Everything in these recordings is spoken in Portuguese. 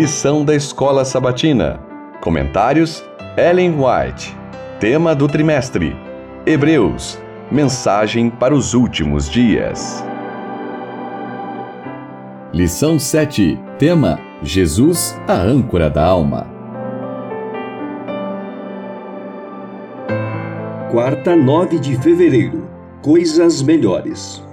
Lição da Escola Sabatina. Comentários: Ellen White. Tema do trimestre: Hebreus. Mensagem para os últimos dias. Lição 7. Tema: Jesus, a âncora da alma. Quarta, 9 de fevereiro. Coisas melhores.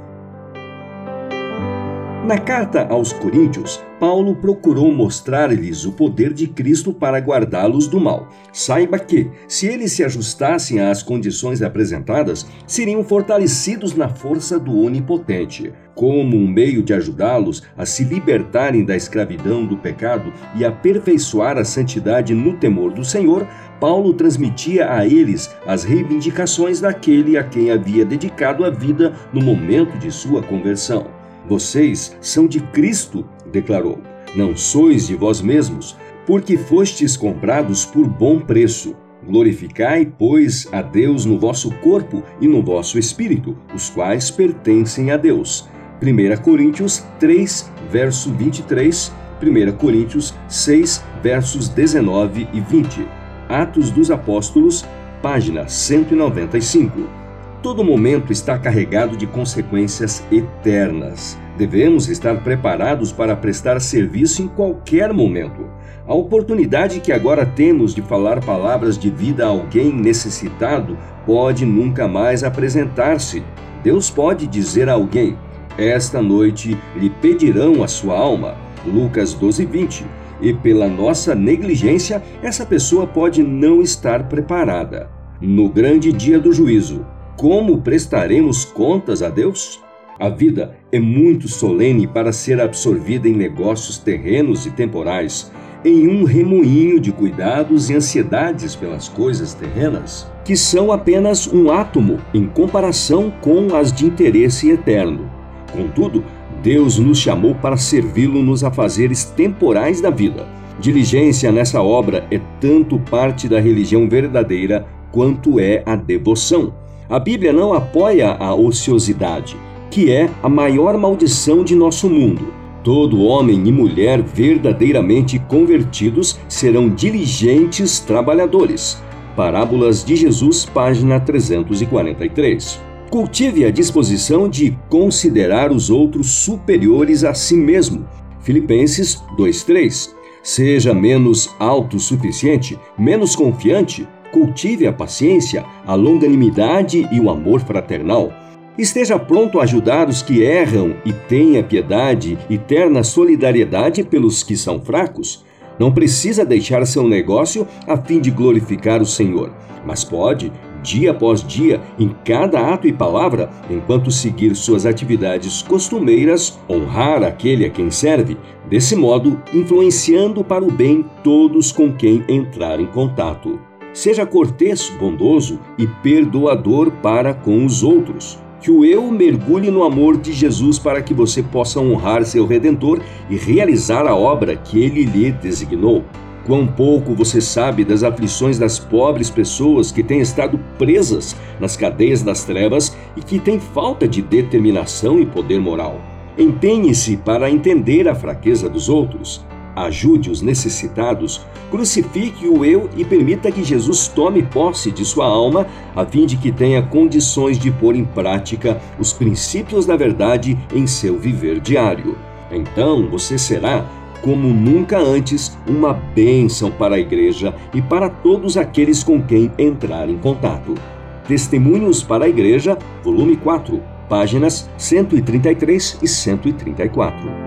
Na carta aos Coríntios, Paulo procurou mostrar-lhes o poder de Cristo para guardá-los do mal. Saiba que, se eles se ajustassem às condições apresentadas, seriam fortalecidos na força do Onipotente. Como um meio de ajudá-los a se libertarem da escravidão do pecado e aperfeiçoar a santidade no temor do Senhor, Paulo transmitia a eles as reivindicações daquele a quem havia dedicado a vida no momento de sua conversão. Vocês são de Cristo, declarou. Não sois de vós mesmos, porque fostes comprados por bom preço. Glorificai, pois, a Deus no vosso corpo e no vosso espírito, os quais pertencem a Deus. 1 Coríntios 3, verso 23, 1 Coríntios 6, versos 19 e 20. Atos dos Apóstolos, página 195 todo momento está carregado de consequências eternas. Devemos estar preparados para prestar serviço em qualquer momento. A oportunidade que agora temos de falar palavras de vida a alguém necessitado pode nunca mais apresentar-se. Deus pode dizer a alguém: Esta noite lhe pedirão a sua alma. Lucas 12, 20. E pela nossa negligência, essa pessoa pode não estar preparada. No grande dia do juízo, como prestaremos contas a Deus? A vida é muito solene para ser absorvida em negócios terrenos e temporais, em um remoinho de cuidados e ansiedades pelas coisas terrenas, que são apenas um átomo em comparação com as de interesse eterno. Contudo, Deus nos chamou para servi-lo nos afazeres temporais da vida. Diligência nessa obra é tanto parte da religião verdadeira quanto é a devoção. A Bíblia não apoia a ociosidade, que é a maior maldição de nosso mundo. Todo homem e mulher verdadeiramente convertidos serão diligentes trabalhadores. Parábolas de Jesus, página 343. Cultive a disposição de considerar os outros superiores a si mesmo. Filipenses 2:3. Seja menos autossuficiente, menos confiante, Cultive a paciência, a longanimidade e o amor fraternal. Esteja pronto a ajudar os que erram e tenha piedade e terna solidariedade pelos que são fracos. Não precisa deixar seu negócio a fim de glorificar o Senhor, mas pode, dia após dia, em cada ato e palavra, enquanto seguir suas atividades costumeiras, honrar aquele a quem serve, desse modo influenciando para o bem todos com quem entrar em contato. Seja cortês, bondoso e perdoador para com os outros. Que o eu mergulhe no amor de Jesus para que você possa honrar seu redentor e realizar a obra que ele lhe designou. Quão pouco você sabe das aflições das pobres pessoas que têm estado presas nas cadeias das trevas e que têm falta de determinação e poder moral. Empenhe-se para entender a fraqueza dos outros ajude os necessitados, crucifique o eu e permita que Jesus tome posse de sua alma, a fim de que tenha condições de pôr em prática os princípios da verdade em seu viver diário. Então você será, como nunca antes, uma bênção para a igreja e para todos aqueles com quem entrar em contato. Testemunhos para a Igreja, volume 4, páginas 133 e 134.